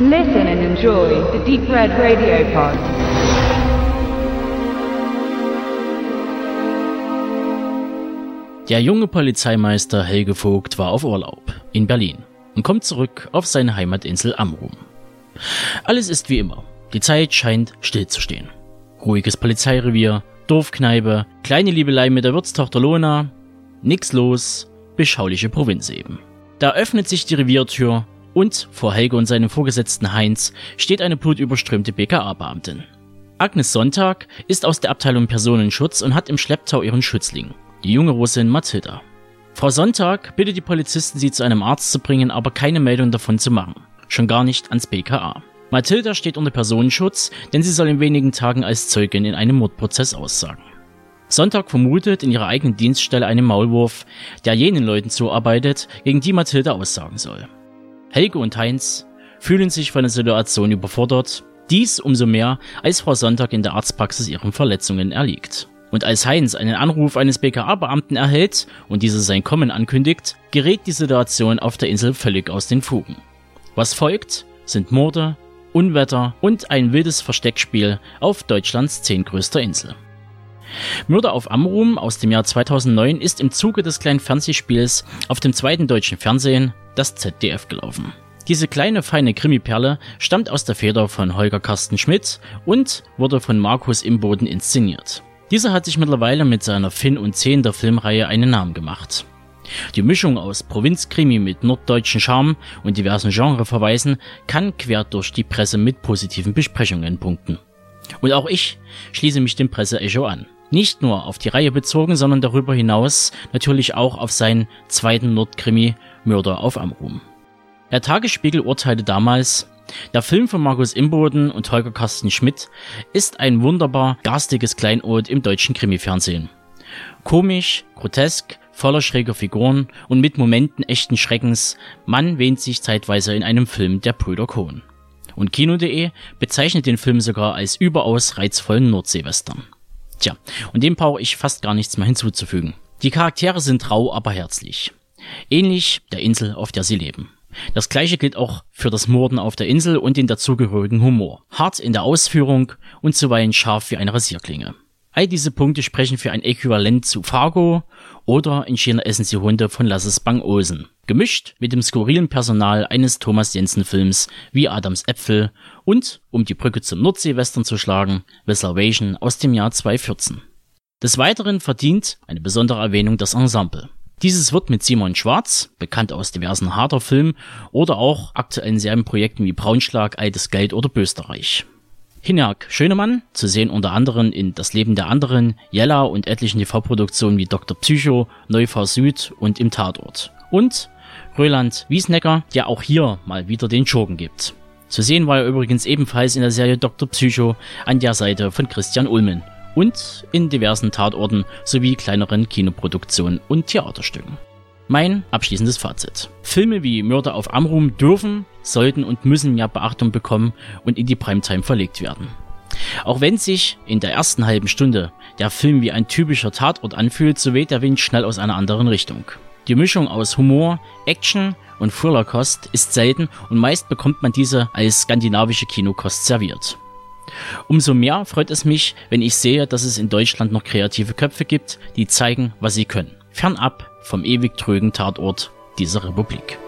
Listen and enjoy the Deep Red Radio Pod. Der junge Polizeimeister Helge Vogt war auf Urlaub in Berlin und kommt zurück auf seine Heimatinsel Amrum. Alles ist wie immer. Die Zeit scheint stillzustehen. Ruhiges Polizeirevier, Dorfkneipe, kleine Liebelei mit der Wirtstochter Lona, nix los, beschauliche Provinz eben. Da öffnet sich die Reviertür und vor Helge und seinem Vorgesetzten Heinz steht eine blutüberströmte BKA-Beamtin. Agnes Sonntag ist aus der Abteilung Personenschutz und hat im Schlepptau ihren Schützling die junge Russin Mathilda. Frau Sonntag bittet die Polizisten, sie zu einem Arzt zu bringen, aber keine Meldung davon zu machen. Schon gar nicht ans BKA. Mathilda steht unter Personenschutz, denn sie soll in wenigen Tagen als Zeugin in einem Mordprozess aussagen. Sonntag vermutet in ihrer eigenen Dienststelle einen Maulwurf, der jenen Leuten zuarbeitet, gegen die Mathilda aussagen soll. Helge und Heinz fühlen sich von der Situation überfordert, dies umso mehr, als Frau Sonntag in der Arztpraxis ihren Verletzungen erliegt. Und als Heinz einen Anruf eines BKA-Beamten erhält und dieser sein Kommen ankündigt, gerät die Situation auf der Insel völlig aus den Fugen. Was folgt, sind Morde, Unwetter und ein wildes Versteckspiel auf Deutschlands zehntgrößter Insel. Mörder auf Amrum aus dem Jahr 2009 ist im Zuge des kleinen Fernsehspiels auf dem zweiten deutschen Fernsehen, das ZDF, gelaufen. Diese kleine feine Krimiperle stammt aus der Feder von Holger Carsten Schmidt und wurde von Markus Imboden inszeniert. Dieser hat sich mittlerweile mit seiner Finn und Zehn der Filmreihe einen Namen gemacht. Die Mischung aus Provinzkrimi mit norddeutschen Charme und diversen Genreverweisen kann quer durch die Presse mit positiven Besprechungen punkten. Und auch ich schließe mich dem Presseecho an. Nicht nur auf die Reihe bezogen, sondern darüber hinaus natürlich auch auf seinen zweiten Nordkrimi Mörder auf Amrum. Der Tagesspiegel urteilte damals, der Film von Markus Imboden und Holger Carsten Schmidt ist ein wunderbar garstiges Kleinod im deutschen Krimifernsehen. Komisch, grotesk, voller schräger Figuren und mit Momenten echten Schreckens, man wähnt sich zeitweise in einem Film der Brüder Cohn. Und Kino.de bezeichnet den Film sogar als überaus reizvollen Nordseewestern. Tja, und dem brauche ich fast gar nichts mehr hinzuzufügen. Die Charaktere sind rau, aber herzlich. Ähnlich der Insel, auf der sie leben. Das gleiche gilt auch für das Morden auf der Insel und den dazugehörigen Humor. Hart in der Ausführung und zuweilen scharf wie eine Rasierklinge. All diese Punkte sprechen für ein Äquivalent zu Fargo oder in China essen sie Hunde von Lasses Bang Olsen. Gemischt mit dem skurrilen Personal eines Thomas Jensen Films wie Adams Äpfel und, um die Brücke zum Nordseewestern zu schlagen, The aus dem Jahr 2014. Des Weiteren verdient eine besondere Erwähnung das Ensemble. Dieses wird mit Simon Schwarz, bekannt aus diversen Harder-Filmen oder auch aktuellen Serienprojekten wie Braunschlag, Altes Geld oder Bösterreich. Hinak Schönemann, zu sehen unter anderem in Das Leben der anderen, Jella und etlichen TV-Produktionen wie Dr. Psycho, Neufahr Süd und im Tatort. Und Röland Wiesnecker, der auch hier mal wieder den Schurken gibt. Zu sehen war er übrigens ebenfalls in der Serie Dr. Psycho an der Seite von Christian Ulmen und in diversen Tatorten sowie kleineren Kinoproduktionen und Theaterstücken. Mein abschließendes Fazit. Filme wie Mörder auf Amrum dürfen, sollten und müssen mehr Beachtung bekommen und in die Primetime verlegt werden. Auch wenn sich in der ersten halben Stunde der Film wie ein typischer Tatort anfühlt, so weht der Wind schnell aus einer anderen Richtung. Die Mischung aus Humor, Action und Thrillerkost ist selten und meist bekommt man diese als skandinavische Kinokost serviert. Umso mehr freut es mich, wenn ich sehe, dass es in Deutschland noch kreative Köpfe gibt, die zeigen, was sie können. Fernab vom ewig trögen Tatort dieser Republik.